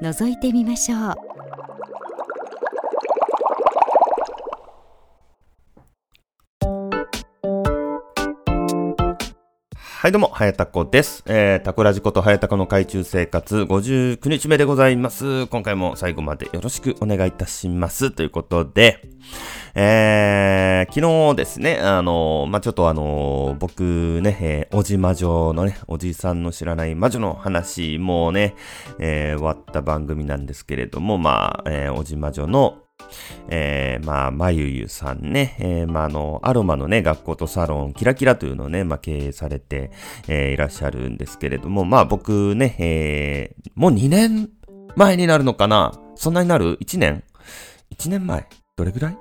覗いてみましょう。はいどうも、はやたこです。えー、タコラジことはやたこの海中生活59日目でございます。今回も最後までよろしくお願いいたします。ということで、えー、昨日ですね、あのまあ、ちょっとあの僕ね、えー、おじ魔女のね、おじいさんの知らない魔女の話もね、えー、終わった番組なんですけれども、まあ、えー、おじ魔女のえー、まあ、まゆゆさんね、えー、まあ、あの、アロマのね、学校とサロン、キラキラというのをね、まあ、経営されて、えー、いらっしゃるんですけれども、まあ、僕ね、えー、もう2年前になるのかな？そんなになる ?1 年 ?1 年前？どれぐらい？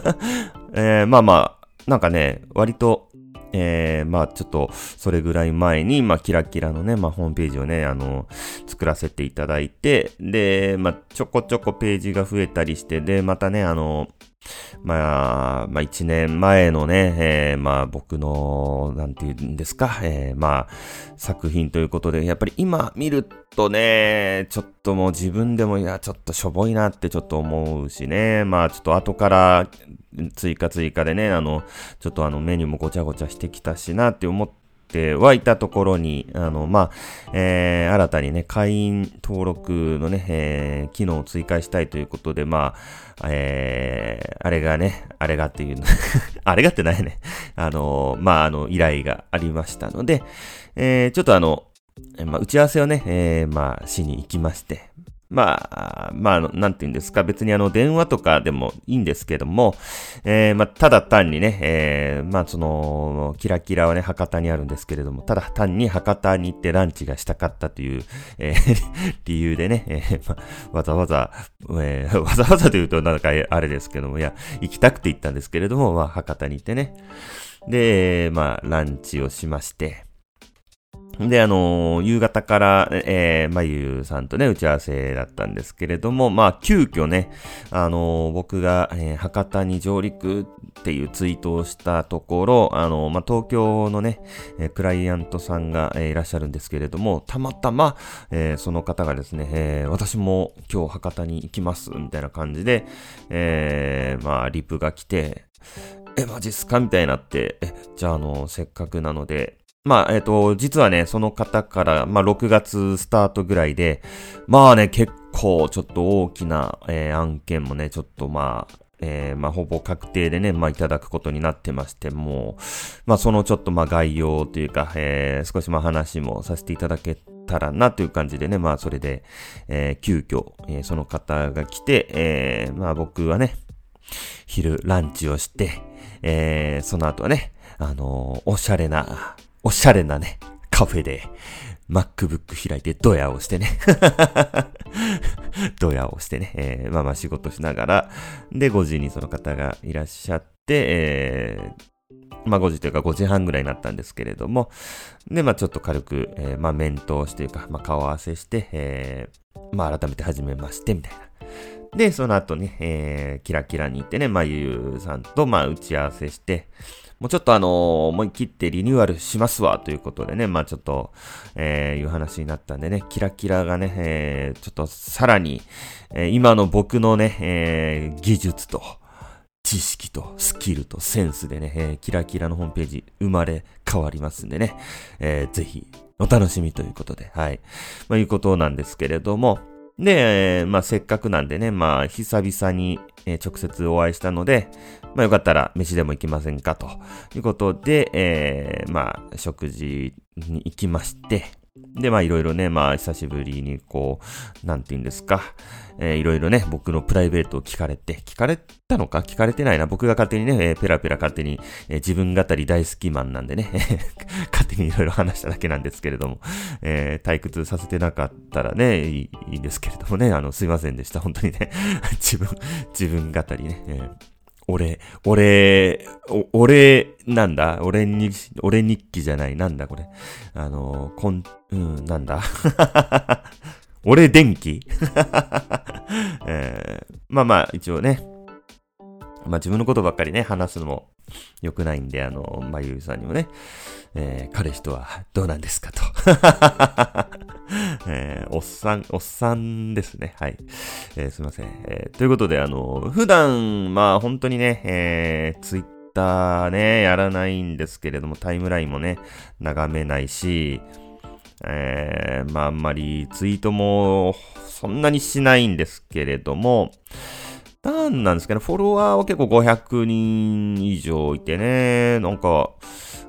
えー、まあまあ、なんかね、割と、えー、まあちょっと、それぐらい前に、まあキラキラのね、まあホームページをね、あの、作らせていただいて、で、まあちょこちょこページが増えたりして、で、またね、あの、まあ、まあ一年前のね、えー、まあ僕の、なんていうんですか、えー、まあ作品ということで、やっぱり今見るとね、ちょっともう自分でも、いや、ちょっとしょぼいなってちょっと思うしね、まあちょっと後から追加追加でね、あの、ちょっとあのメニューもごちゃごちゃしてきたしなって思って、てはいたところに、あの、まあ、えー、新たにね、会員登録のね、えー、機能を追加したいということで、まあ、えー、あれがね、あれがっていう あれがってないね。あの、まあ、あの、依頼がありましたので、えー、ちょっとあの、まあ、打ち合わせをね、えー、まあ、しに行きまして、まあ、まあ、なんて言うんですか、別にあの、電話とかでもいいんですけども、えー、まあ、ただ単にね、えー、まあ、その、キラキラはね、博多にあるんですけれども、ただ単に博多に行ってランチがしたかったという、えー、理由でね、えー、まあ、わざわざ、えー、わざわざと言うとなんかあれですけども、いや、行きたくて行ったんですけれども、まあ、博多に行ってね、で、まあ、ランチをしまして、で、あのー、夕方から、えー、まゆさんとね、打ち合わせだったんですけれども、まあ、急遽ね、あのー、僕が、えー、博多に上陸っていうツイートをしたところ、あのー、まあ、東京のね、えー、クライアントさんが、えー、いらっしゃるんですけれども、たまたま、えー、その方がですね、えー、私も今日博多に行きます、みたいな感じで、えー、まあ、リプが来て、え、マジっすか？みたいになって、え、じゃあ、あの、せっかくなので、まあ、えっ、ー、と、実はね、その方から、まあ、6月スタートぐらいで、まあね、結構、ちょっと大きな、えー、案件もね、ちょっとまあ、えー、まあ、ほぼ確定でね、まあ、いただくことになってまして、もう、まあ、そのちょっと、まあ、概要というか、えー、少しまあ、話もさせていただけたらなという感じでね、まあ、それで、えー、急遽、えー、その方が来て、えー、まあ、僕はね、昼ランチをして、えー、その後はね、あのー、おしゃれな、おしゃれなね、カフェで、MacBook 開いてドヤをしてね。ドヤをしてね、えー、まあまあ仕事しながら、で、5時にその方がいらっしゃって、えー、まあ5時というか5時半ぐらいになったんですけれども、で、まあちょっと軽く、えー、まあ面通しというか、まあ顔合わせして、えー、まあ改めて始めまして、みたいな。で、その後ね、えー、キラキラに行ってね、まあゆうさんと、まあ打ち合わせして、もうちょっとあの、思い切ってリニューアルしますわ、ということでね、まあちょっと、えー、いう話になったんでね、キラキラがね、えー、ちょっとさらに、えー、今の僕のね、えー、技術と、知識とスキルとセンスでね、えー、キラキラのホームページ生まれ変わりますんでね、えー、ぜひお楽しみということで、はい。まあいうことなんですけれども、で、まあせっかくなんでね、まあ久々に、直接お会いしたので、まあよかったら飯でも行きませんかということで、えー、まあ食事に行きまして、で、まあいろいろね、まあ久しぶりにこう、なんて言うんですか、えー、いろいろね、僕のプライベートを聞かれて、聞かれたのか？聞かれてないな。僕が勝手にね、えー、ペラペラ勝手に、えー、自分語り大好きマンなんでね、勝手にいろいろ話しただけなんですけれども、えー、退屈させてなかったらね、いいいいんですけれどもね、あの、すいませんでした。本当にね、自分、自分語りね、えー俺、俺、俺、なんだ？俺に、俺日記じゃない。なんだこれ？あの、うん、なんだ？俺電気、えー、まあまあ、一応ね。まあ自分のことばっかりね、話すのも良くないんで、あの、まゆゆさんにもね、えー、彼氏とはどうなんですかと。えー、おっさん、おっさんですね。はい。えー、すいません。えー、ということで、あの、普段、まあ本当にね、えー、ツイッターね、やらないんですけれども、タイムラインもね、眺めないし、えー、まああんまりツイートもそんなにしないんですけれども、なんなんですかね、フォロワーは結構500人以上いてね、なんか、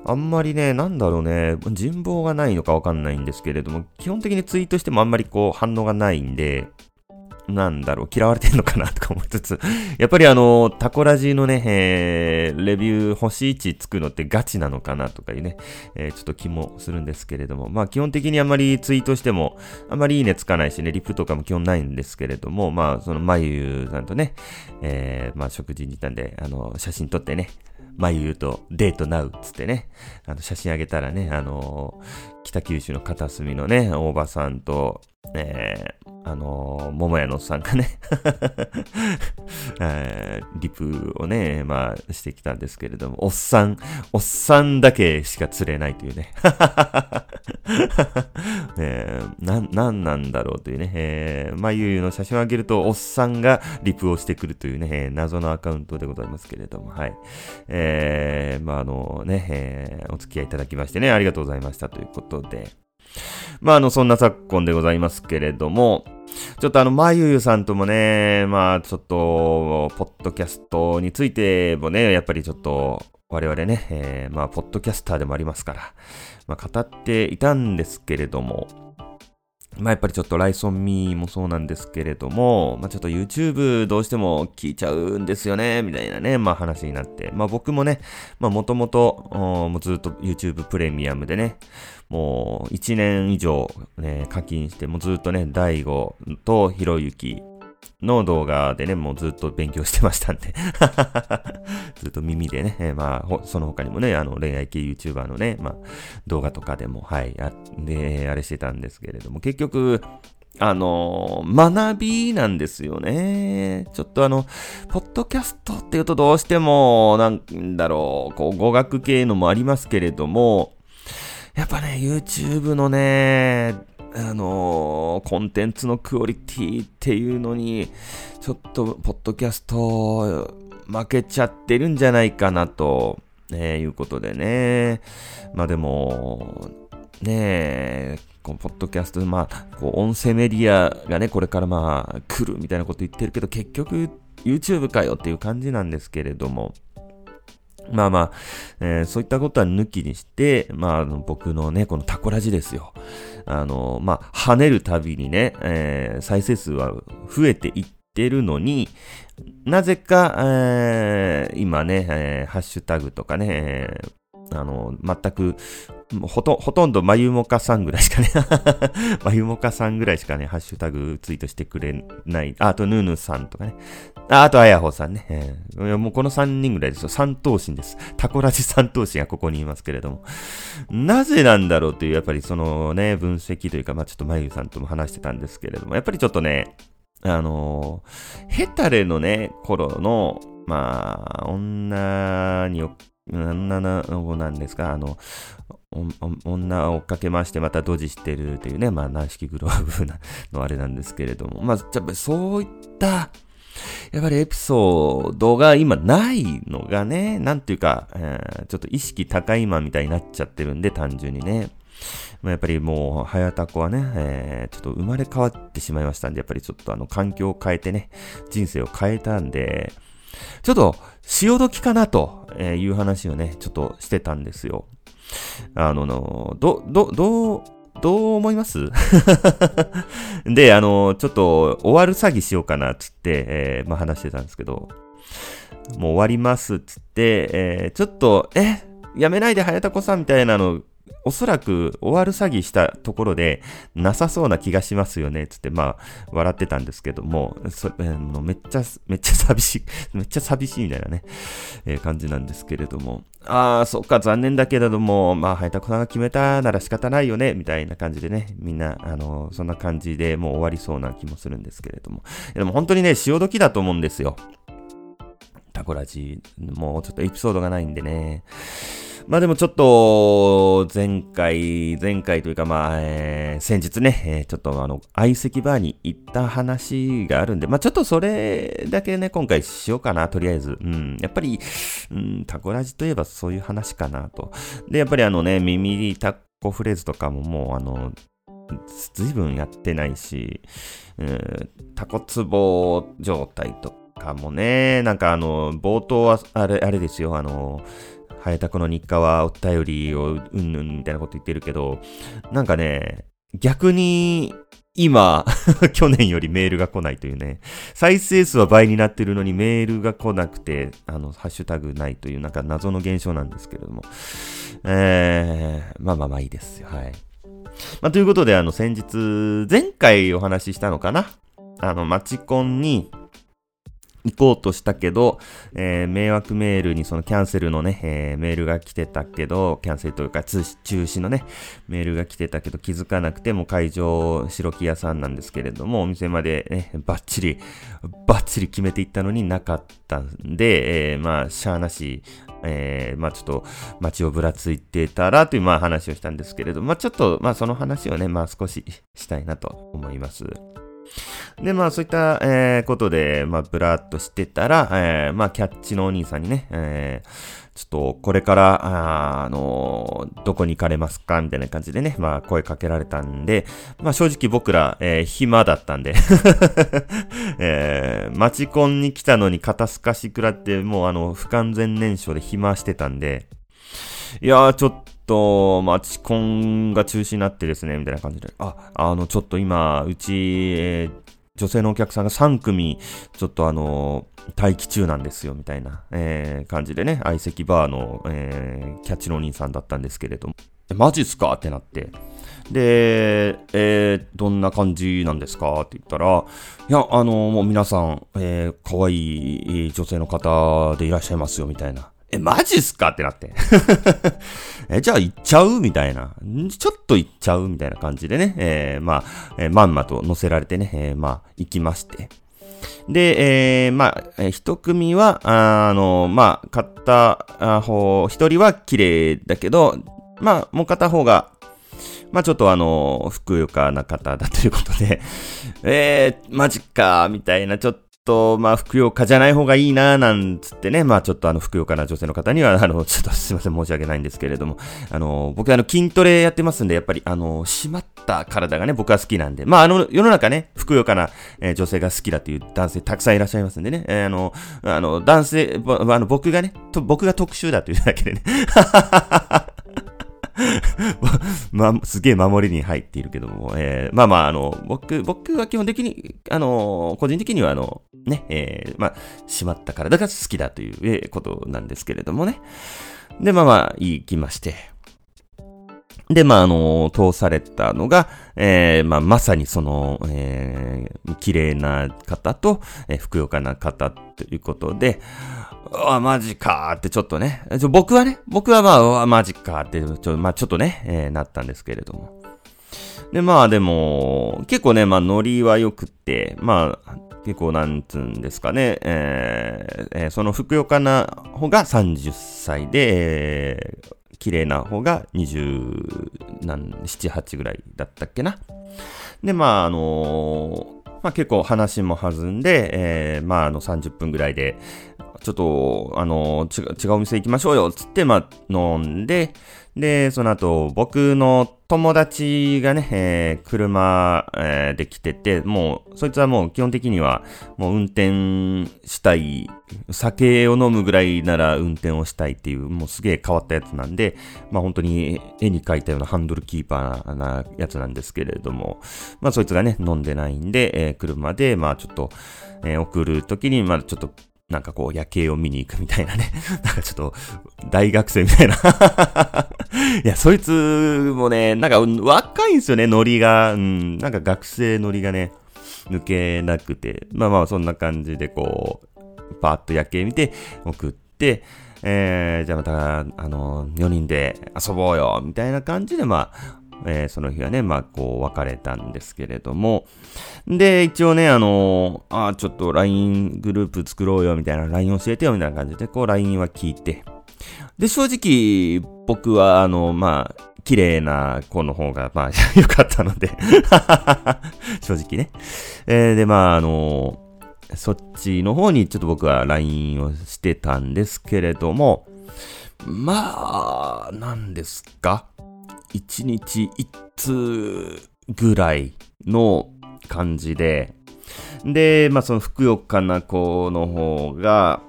あんまりね、なんだろうね、人望がないのかわかんないんですけれども、基本的にツイートしてもあんまりこう反応がないんで、なんだろう、嫌われてんのかなとか思いつつ、やっぱりあの、タコラジのね、えー、レビュー星1つくのってガチなのかなとかいうね、えー、ちょっと気もするんですけれども、まあ基本的にあんまりツイートしても、あんまりいいねつかないしね、リプとかも基本ないんですけれども、まあそのまゆさんとね、えー、まあ食事に行ったんで、あの、写真撮ってね、まゆゆとデートナウつってね、あの写真あげたらね、あのー、北九州の片隅のね、大場さんと、えー、あのー、桃屋のおっさんがね。え、リプをね、まあ、してきたんですけれども、おっさん、おっさんだけしか釣れないというね。えー、な、なんなんだろうというね、えー、まあ、ゆうゆうの写真をあげると、おっさんがリプをしてくるというね、えー、謎のアカウントでございますけれども、はい。えー、まあ、あのね、えー、お付き合いいただきましてね、ありがとうございましたということで、まあ、あの、そんな昨今でございますけれども、ちょっとあの、まゆゆさんともね、まあ、ちょっと、ポッドキャストについてもね、やっぱりちょっと、我々ね、えー、まあ、ポッドキャスターでもありますから、まあ、語っていたんですけれども、まあやっぱりちょっとライソンミーもそうなんですけれども、まあちょっと YouTube どうしても聞いちゃうんですよね、みたいなね、まあ話になって。まあ僕もね、まあもともと、もうずっと YouTube プレミアムでね、もう1年以上ね、課金して、もうずっとね、大悟とひろゆきの動画でね、もうずっと勉強してましたんで ずっと耳でね、えー、まあ、その他にもね、あの、恋愛系 YouTuber のね、まあ、動画とかでも、はい、あ、で、あれしてたんですけれども、結局、あの学びなんですよね。ちょっとあの、ポッドキャストっていうとどうしても、なんだろう、こう、語学系のもありますけれども、やっぱね、YouTube のね、あのー、コンテンツのクオリティっていうのに、ちょっと、ポッドキャスト、負けちゃってるんじゃないかなと、ね、いうことでね。まあでも、ねこのポッドキャスト、まあ、こう、音声メディアがね、これからまあ、来るみたいなこと言ってるけど、結局、YouTube かよっていう感じなんですけれども、まあまあ、えー、そういったことは抜きにして、まあ、僕のね、このタコラジですよ。あの、まあ、跳ねるたびにね、えー、再生数は増えていってるのに、なぜか、えー、今ね、えー、ハッシュタグとかね、えー、あの、全くほと、ほとんどまゆもかさんぐらいしかね まゆもかさんぐらいしかね、ハッシュタグツイートしてくれない。あ、と、ヌーヌさんとかね。あ、あと、あやほさんね。えー、もうこの3人ぐらいですよ。三頭身です。タコラジ三頭身がここにいますけれども。なぜなんだろうという、やっぱりそのね、分析というか、まあちょっとまゆさんとも話してたんですけれども、やっぱりちょっとね、あのー、ヘタレのね、頃の、まあ、女に女の子なんですか、あの、女を追っかけましてまたドジしてるというね、まあ、軟式グローブのあれなんですけれども、まあ、やっぱそういった、やっぱりエピソードが今ないのがね、なんていうか、えー、ちょっと意識高いマンみたいになっちゃってるんで、単純にね。まあ、やっぱりもう、早田子はね、えー、ちょっと生まれ変わってしまいましたんで、やっぱりちょっとあの、環境を変えてね、人生を変えたんで、ちょっと、潮時かなとえーいう話をね、ちょっとしてたんですよ。あのの、ど、ど、どうどう思います？で、あの、ちょっと終わる詐欺しようかな、つって、えー、まあ話してたんですけど、もう終わります、つって、えー、ちょっと、え、やめないで、早田子さんみたいなのおそらく終わる詐欺したところでなさそうな気がしますよね、つって、まあ、笑ってたんですけども、そあのめっちゃ、めっちゃ寂しい、めっちゃ寂しいみたいなね、えー、感じなんですけれども、ああ、そっか、残念だけれども、まあ、ハイタコさんが決めたなら仕方ないよね、みたいな感じでね、みんな、あの、そんな感じでもう終わりそうな気もするんですけれども。でも本当にね、潮時だと思うんですよ。タコラジ、もうちょっとエピソードがないんでね。まあでもちょっと、前回、前回というかまあ、えー、先日ね、えー、ちょっとあの、相席バーに行った話があるんで、まあちょっとそれだけね、今回しようかな、とりあえず。うん、やっぱり、うん、タコラジといえばそういう話かなと。で、やっぱりあのね、耳タコフレーズとかももうあの、ずいぶんやってないし、うん、タコツボ状態とかもね、なんかあの、冒頭はあれ、あれですよ、あの、ハエタコの日課はお便りをうんぬんみたいなこと言ってるけど、なんかね、逆に今、去年よりメールが来ないというね、再生数は倍になってるのにメールが来なくて、あの、ハッシュタグないというなんか謎の現象なんですけれども、えー、まあまあまあいいですよ、はい。まあということで、あの、先日、前回お話ししたのかな？あの、マチコンに、行こうとしたけど、えー、迷惑メールにそのキャンセルのね、えー、メールが来てたけど、キャンセルというか中止のね、メールが来てたけど気づかなくても会場白木屋さんなんですけれども、お店までね、バッチリ、バッチリ決めていったのになかったんで、えー、まあ、しゃーなし、えー、まあちょっと街をぶらついてたらというまあ話をしたんですけれど、まあちょっとまあその話をね、まあ少ししたいなと思います。で、まあそういった、えー、ことで、まあブラーっとしてたら、えー、まあキャッチのお兄さんにね、えー、ちょっとこれから、あ、あのー、どこに行かれますかみたいな感じでね、まあ声かけられたんで、まあ正直僕ら、えー、暇だったんで えー、街コンに来たのに肩透かし食らって、もうあの、不完全燃焼で暇してたんで、いやー、ちょっと、とマチコンが中止になってですね、みたいな感じで、あ、あの、ちょっと今、うち、えー、女性のお客さんが3組、ちょっとあの待機中なんですよ、みたいな、えー、感じでね、相席バーの、えー、キャッチのお兄さんだったんですけれども、え、マジっすか？ってなって。で、えー、どんな感じなんですか？って言ったら、いや、あのもう皆さん、えー、可愛い女性の方でいらっしゃいますよ、みたいな。え、マジっすか？ってなって。え、じゃあ行っちゃう？みたいな。ちょっと行っちゃう？みたいな感じでね。えー、まあ、えー、まんまと乗せられてね、えー、まあ、行きまして。で、えー、まあ、一組は、あの、まあ、買った方、一人は綺麗だけど、まあ、もう片方が、まあちょっとあの、ふくよかな方だということで、えー、マジか、みたいな、ちょっと、まあ、ふくよかじゃない方がいいな、なんつってね、まあ、ちょっとあの、ふくよかな女性の方には、あの、ちょっとすいません、申し訳ないんですけれども、あの、僕あの、筋トレやってますんで、やっぱり、あの、締まった体がね、僕は好きなんで、まあ、あの、世の中ね、ふくよかな、えー、女性が好きだという男性たくさんいらっしゃいますんでね、えー、あの、あの、男性、あの、僕がね、と僕が特殊だというだけでね、ま、すげえ守りに入っているけども、えー、まあまあ、あの、僕、僕は基本的に、あの、個人的にはあの、ね、えー、まあ、しまった体が好きだという、ことなんですけれどもね。で、まあまあ、行きまして。で、まあ、あの、通されたのが、えー、まあ、まさにその、えー、綺麗な方と、えー、ふくよかな方ということで、あ、マジかーってちょっとね、ちょ僕はね、僕はまあ、マジかーってちょ、まあ、ちょっとね、えー、なったんですけれども。で、まあでも、結構ね、まあ、ノリは良くって、まあ、結構なんつうんですかね、えーえー、そのふくよかな方が30歳で、えー、綺麗な方が27、8ぐらいだったっけな。で、まあ、あのー、まあ結構話も弾んで、えー、まああの30分ぐらいで、ちょっと、あの、違う、違うお店行きましょうよ、つって、まあ、飲んで、で、その後、僕の友達がね、えー、車、えー、で来てて、もう、そいつはもう基本的には、もう運転したい、酒を飲むぐらいなら運転をしたいっていう、もうすげえ変わったやつなんで、まあ本当に絵に描いたようなハンドルキーパーなやつなんですけれども、まあそいつがね、飲んでないんで、えー、車で、まあちょっと、えー、送るときに、まあちょっとなんかこう夜景を見に行くみたいなね。なんかちょっと、大学生みたいな いや、そいつもね、なんか若いんですよね、ノリが。うん、なんか学生ノリがね、抜けなくて。まあまあ、そんな感じでこう、パーッと夜景見て、送って、えー、じゃあまた、あの、4人で遊ぼうよ、みたいな感じで、まあ、えー、その日はね、まあ、こう、別れたんですけれども、で、一応ね、あのー、あちょっと LINE グループ作ろうよ、みたいな、LINE 教えてよ、みたいな感じで、こう、LINE は聞いて、で、正直、僕は、あの、まあ、綺麗な子の方が、まあ、良かったので。正直ね。えー、で、まあ、あのそっちの方にちょっと僕は LINE をしてたんですけれども、まあ、何ですか？1日1通ぐらいの感じで、で、まあそのふくよかな子の方が、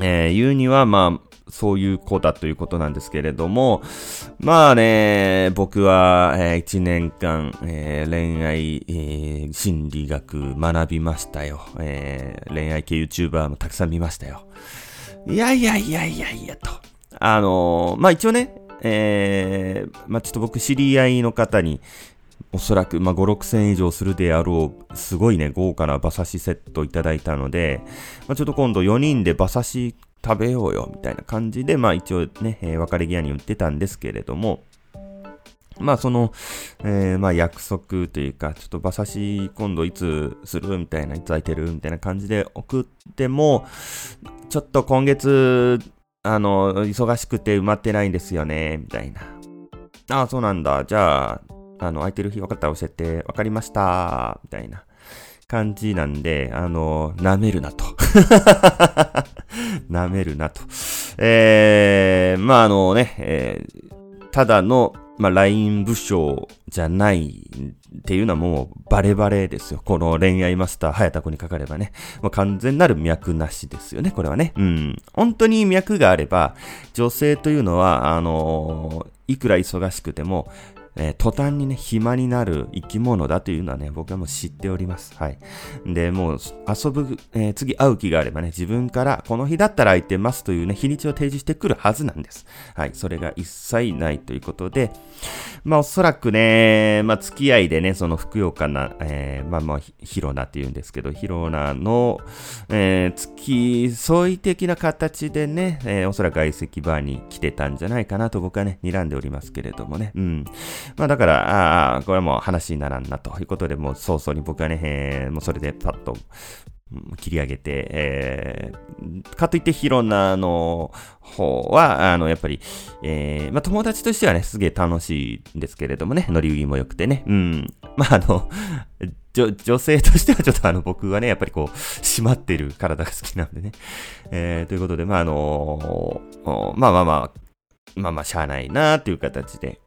えー、言うにはまあそういう子だということなんですけれども、まあね、僕は、えー、1年間、えー、恋愛、えー、心理学学びましたよ、えー。恋愛系 YouTuber もたくさん見ましたよ。いやいやいやいやいやと。あのー、まあ一応ね、えー、まあ、ちょっと僕知り合いの方に、おそらく、まあ、5、6千以上するであろう、すごいね、豪華な馬刺しセットいただいたので、まあ、ちょっと今度4人で馬刺し食べようよ、みたいな感じで、まあ一応ね、えー、別れ際に言ってたんですけれども、まあその、えー、まあ約束というか、ちょっと馬刺し今度いつする？みたいな、いつ空いてる？みたいな感じで送っても、ちょっと今月あの、忙しくて埋まってないんですよね、みたいな。ああ、そうなんだ。じゃあ、あの、空いてる日分かったら教えて、分かりました、みたいな感じなんで、あの、舐めるなと。舐めるなと。えー、まあ、あのね、えー、ただのまあ、LINE 武将じゃないっていうのはもうバレバレですよ。この恋愛マスター、早田子にかかればね。もう完全なる脈なしですよね、これはね。うん。本当に脈があれば、女性というのは、あのー、いくら忙しくても、えー、途端にね、暇になる生き物だというのはね、僕はもう知っております。はい。で、もう、遊ぶ、えー、次会う気があればね、自分から、この日だったら空いてますというね、日にちを提示してくるはずなんです。はい。それが一切ないということで、まあ、おそらくね、まあ、付き合いでね、その、ふくよかな、えー、まあまあ、ヒロナって言うんですけど、ヒロナの、えー、付き添い的な形でね、えー、おそらく相席バーに来てたんじゃないかなと僕はね、睨んでおりますけれどもね。うん。まあだから、ああ、これはもう話にならんなということで、もう早々に僕はね、えー、もうそれでパッと切り上げて、えー、かといってヒロナの方は、あの、やっぱり、えー、まあ友達としてはね、すげえ楽しいんですけれどもね、ノリウギも良くてね、うん。まああの、女、女性としてはちょっとあの僕はね、やっぱりこう、締まってる体が好きなんでね。えー、ということで、まああのー、まあまあまあ、まあまあ、しゃあないなーっていう形で、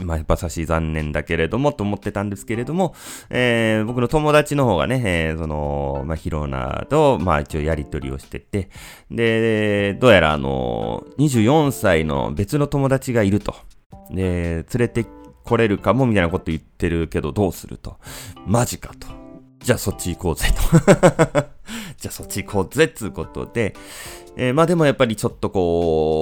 まあ、馬刺し残念だけれども、と思ってたんですけれども、えー、僕の友達の方がね、えー、その、まあ、ヒローナと、まあ、一応やりとりをしてて、で、どうやらあの、24歳の別の友達がいると。で、連れて来れるかも、みたいなこと言ってるけど、どうすると。マジかと。じゃあそっち行こうぜと。じゃあそっち行こうぜ、つうことで、えー、まあでもやっぱりちょっとこう、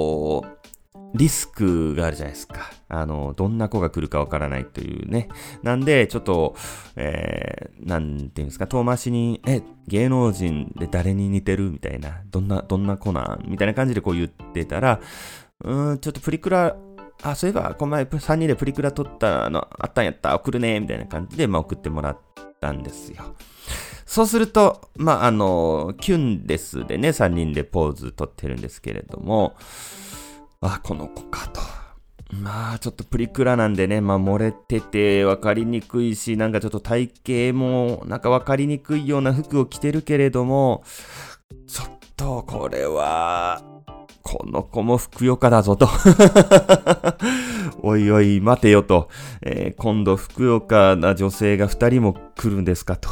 リスクがあるじゃないですか。あの、どんな子が来るかわからないというね。なんで、ちょっと、えー、なんていうんですか、遠回しに、え、芸能人で誰に似てるみたいな、どんな、どんな子なん？みたいな感じでこう言ってたら、うーん、ちょっとプリクラ、あ、そういえば、この前3人でプリクラ撮ったのあったんやった、送るね、みたいな感じで、まあ送ってもらったんですよ。そうすると、まあ、あの、キュンデスでね、3人でポーズ撮ってるんですけれども、あ、この子かと。まあ、ちょっとプリクラなんでね、まあ、漏れてて分かりにくいし、なんかちょっと体型も、なんか分かりにくいような服を着てるけれども、ちょっと、これは、この子もふくよかだぞと。おいおい、待てよと。えー、今度、ふくよかな女性が二人も来るんですかと。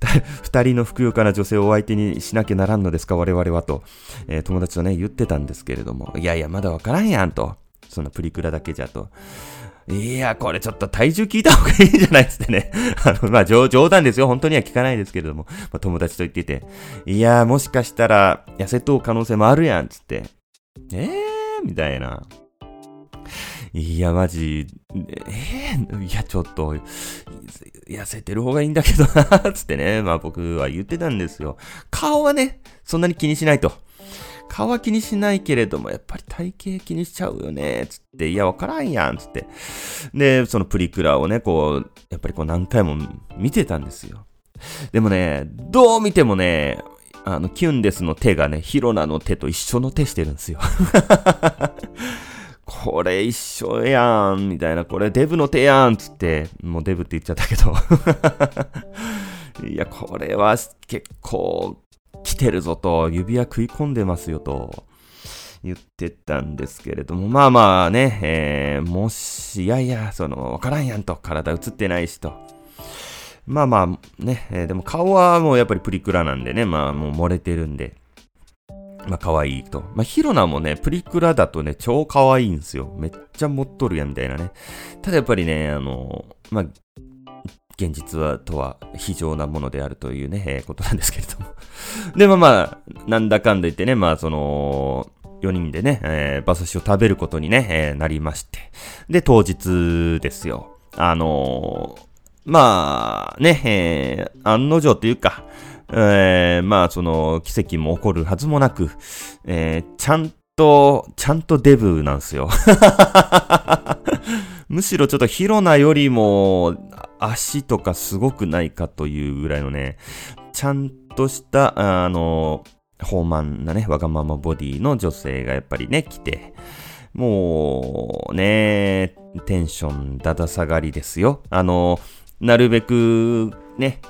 二人のふくよかな女性をお相手にしなきゃならんのですか、我々はと。えー、友達とね、言ってたんですけれども。いやいや、まだわからんやんと。そんなプリクラだけじゃと。いや、これちょっと体重聞いた方がいいんじゃないですってね。あの、まあ、冗談ですよ。本当には聞かないですけれども。まあ、友達と言ってて。いや、もしかしたら、痩せとう可能性もあるやん、つって。ええー、みたいな。いや、マジ、えー、いや、ちょっと、痩せてる方がいいんだけどな、つってね。まあ僕は言ってたんですよ。顔はね、そんなに気にしないと。顔は気にしないけれども、やっぱり体型気にしちゃうよね、つって、いや、わからんやん、つって。で、そのプリクラをね、こう、やっぱりこう何回も見てたんですよ。でもね、どう見てもね、あの、キュンデスの手がね、ヒロナの手と一緒の手してるんですよ。これ一緒やん、みたいな、これデブの手やん、つって、もうデブって言っちゃったけど。いや、これは結構来てるぞと、指輪食い込んでますよと。言ってたんですけれども、まあまあね、えー、もし、いやいや、その、わからんやんと、体映ってないしと。まあまあ、ね、えー、でも顔はもうやっぱりプリクラなんでね、まあもう漏れてるんで、まあ可愛いと。まあヒロナもね、プリクラだとね、超可愛いんですよ。めっちゃ持っとるやんみたいなね。ただやっぱりね、あの、まあ、現実はとは非常なものであるというね、えー、ことなんですけれども。でもまあ、なんだかんだ言ってね、まあその、4人でね、えー、馬刺しを食べることにね、えー、なりまして。で、当日ですよ。あのー、まあ、ね、えー、案の定というか、えー、まあ、その、奇跡も起こるはずもなく、えー、ちゃんと、ちゃんとデブなんですよ。むしろちょっとヒロナよりも足とかすごくないかというぐらいのね、ちゃんとした、あの、豊満なね、わがままボディの女性がやっぱりね、来て、もう、ね、テンションだだ下がりですよ。あの、なるべく、ね、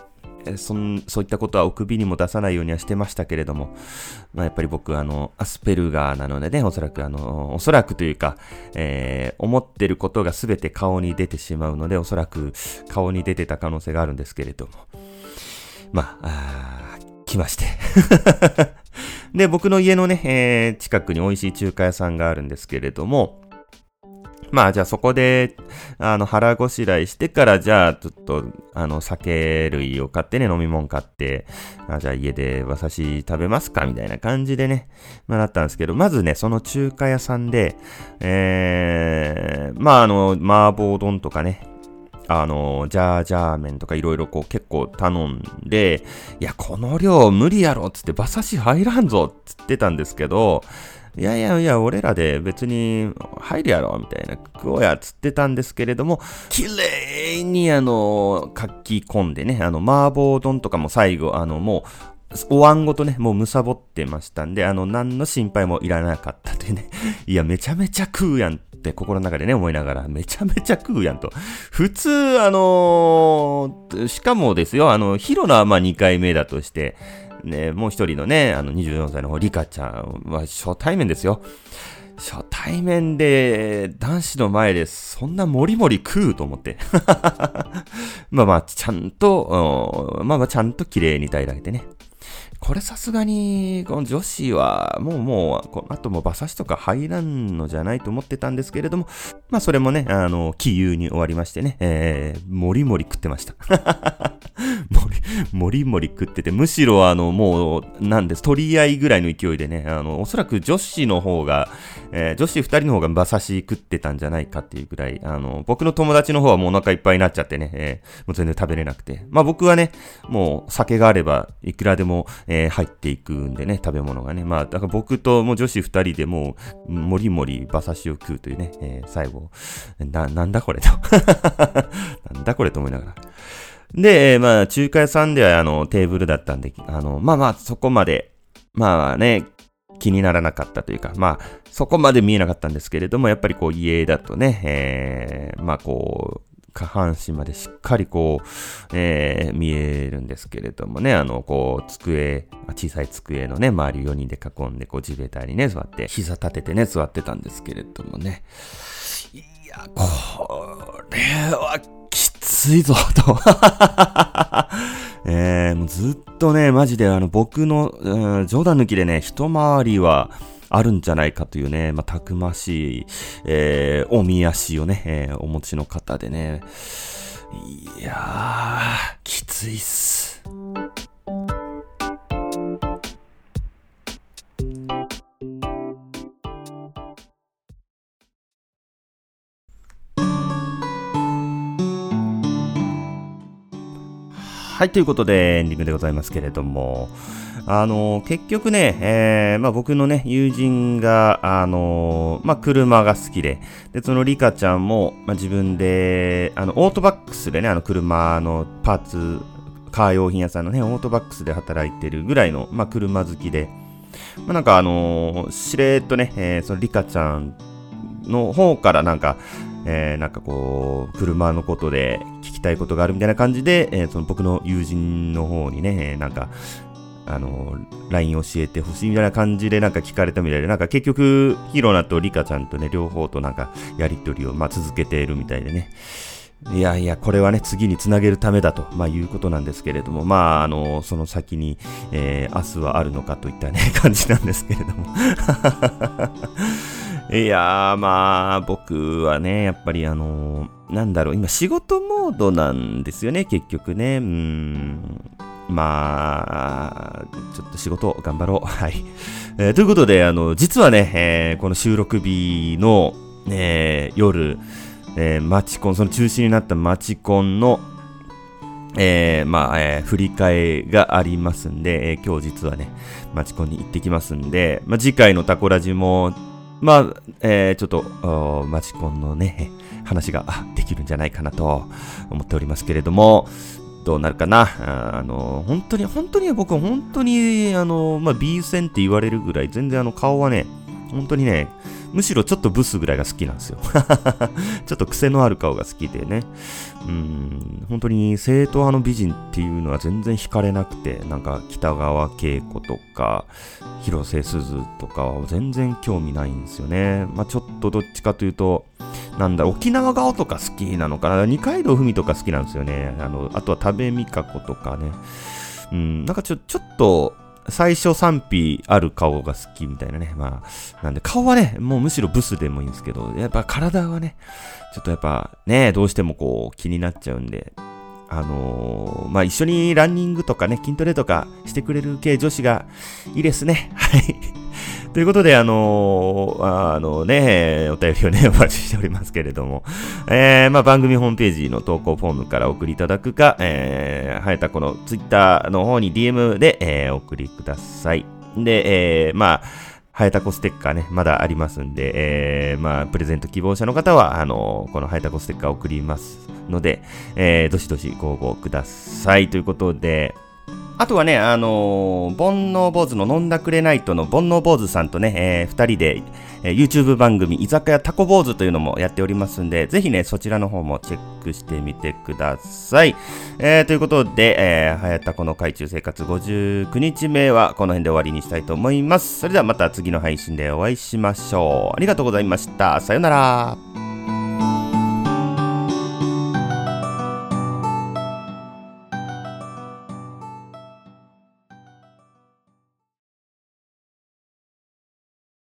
そんそういったことはお首にも出さないようにはしてましたけれども、まあ、やっぱり僕、あの、アスペルガーなのでね、おそらく、あの、おそらくというか、えー、思ってることがすべて顔に出てしまうので、おそらく顔に出てた可能性があるんですけれども、まあ、あ来まして。で、僕の家のね、えー、近くに美味しい中華屋さんがあるんですけれども、まあ、じゃあそこで、あの、腹ごしらえしてから、じゃあ、ちょっと、あの、酒類を買ってね、飲み物買って、あじゃあ家で馬刺し食べますかみたいな感じでね、まあ、なったんですけど、まずね、その中華屋さんで、えー、まあ、あの、麻婆丼とかね、あの、ジャージャー麺とかいろいろこう結構頼んで、いや、この量無理やろっつって馬刺し入らんぞっつってたんですけど、いやいやいや、俺らで別に入るやろ、みたいな、食おうや、つってたんですけれども、綺麗にあの、書き込んでね、あの、麻婆丼とかも最後、あの、もう、お椀ごとね、もうむさぼってましたんで、あの、何の心配もいらなかったというね。いや、めちゃめちゃ食うやんって心の中でね、思いながら、めちゃめちゃ食うやんと。普通、あのー、しかもですよ、あの、ヒロナはまあ2回目だとして、ね、もう一人のね、あの24歳の方、リカちゃんは初対面ですよ。初対面で男子の前でそんなもりもり食うと思って。まあまあ、ちゃんと、まあまあちゃんと綺麗に平らげてね。これさすがに、この女子は、もうもう、この後も馬刺しとか入らんのじゃないと思ってたんですけれども、まあそれもね、あの、気有に終わりましてね、えー、もりもり食ってました。もり、もり食ってて、むしろあの、もう、なんです、取り合いぐらいの勢いでね、あの、おそらく女子の方が、えー、女子二人の方が馬刺し食ってたんじゃないかっていうぐらい、あの、僕の友達の方はもうお腹いっぱいになっちゃってね、えー、もう全然食べれなくて。まあ僕はね、もう酒があれば、いくらでも、えー、入っていくんでね、食べ物がね。まあ、だから僕ともう女子二人でもう、もりもり馬刺しを食うというね、えー、最後、な、なんだこれと。なんだこれと思いながら。で、まあ、中華屋さんでは、あの、テーブルだったんで、あの、まあまあ、そこまで、まあね、気にならなかったというか、まあ、そこまで見えなかったんですけれども、やっぱりこう、家だとね、えー、まあこう、下半身までしっかりこう、えー、見えるんですけれどもね、あの、こう、机、小さい机のね、周り4人で囲んで、こう、地べたにね、座って、膝立ててね、座ってたんですけれどもね。いや、これはきついぞ、と。えー、もうずっとね、マジであの、僕の、うん、冗談抜きでね、一回りは、あるんじゃないかというね、まあ、たくましい、えー、おみ足をね、えー、お持ちの方でね、いやー、きついっす。はい、ということでエンディングでございますけれども、あの結局ね、えー、まあ、僕のね、友人が、あのまあ、車が好きで、で、そのリカちゃんも、まあ、自分で、あの、オートバックスでね、あの、車のパーツ、カー用品屋さんのね、オートバックスで働いてるぐらいの、まあ、車好きで、まあ、なんかあの、しれっとね、えー、そのリカちゃんの方からなんか、えー、なんかこう、車のことで聞きたいことがあるみたいな感じで、えー、その僕の友人の方にね、なんか、あの、LINE 教えてほしいみたいな感じでなんか聞かれたみたいで、なんか結局、ヒロナとリカちゃんとね、両方となんかやりとりを、まあ、続けているみたいでね。いやいや、これはね、次につなげるためだと、まあ、いうことなんですけれども、まあ、あの、その先に、えー、明日はあるのかといったね、感じなんですけれども。いやー、まあ、僕はね、やっぱりあのなんだろう、今仕事モードなんですよね、結局ね。うん。まあ、ちょっと仕事頑張ろう。はい。えー、ということで、あの、実はね、えー、この収録日の、えー、夜、えー、マチコン、その中止になったマチコンの、えー、まあ、えー、振り替えがありますんで、えー、今日実はね、マチコンに行ってきますんで、まあ、次回のタコラジも、まあ、えー、ちょっと、マチコンのね、話ができるんじゃないかなと思っておりますけれども、どうなるかな。あの、本当に、本当に僕本当に、あの、まあ、B 線って言われるぐらい、全然あの顔はね、本当にね、むしろちょっとブスぐらいが好きなんですよ。ちょっと癖のある顔が好きでね。うん、本当に正統派の美人っていうのは全然惹かれなくて、なんか北川景子とか、広瀬すずとかは全然興味ないんですよね。まあちょっとどっちかというと、なんだ、沖縄顔とか好きなのかな二階堂ふみとか好きなんですよね。あの、あとは多部未華子とかね。うん、なんかちょ、ちょっと、最初賛否ある顔が好きみたいなね。まあ、なんで顔はね、もうむしろブスでもいいんですけど、やっぱ体はね、ちょっとやっぱね、どうしてもこう気になっちゃうんで、あのー、まあ、一緒にランニングとかね、筋トレとかしてくれる系女子がいいですね。はい。ということで、あのー、あのね、お便りをね、お待ちしておりますけれども、えー、まあ、番組ホームページの投稿フォームからお送りいただくか、えー、はやたこのツイッターの方に DM で、えー、お送りください。で、えー、まあ、ハイタコステッカーね、まだありますんで、えー、まあ、プレゼント希望者の方は、あのー、このハイタコステッカー送りますので、えー、どしどしご応募ください。ということで、あとはね、あのー、煩悩坊主の飲んだくれないとの煩悩坊主さんとね、えー、二人で、えー、YouTube 番組、居酒屋タコ坊主というのもやっておりますんで、ぜひね、そちらの方もチェックしてみてください。えー、ということで、えー、はやたこの海中生活59日目はこの辺で終わりにしたいと思います。それではまた次の配信でお会いしましょう。ありがとうございました。さよなら。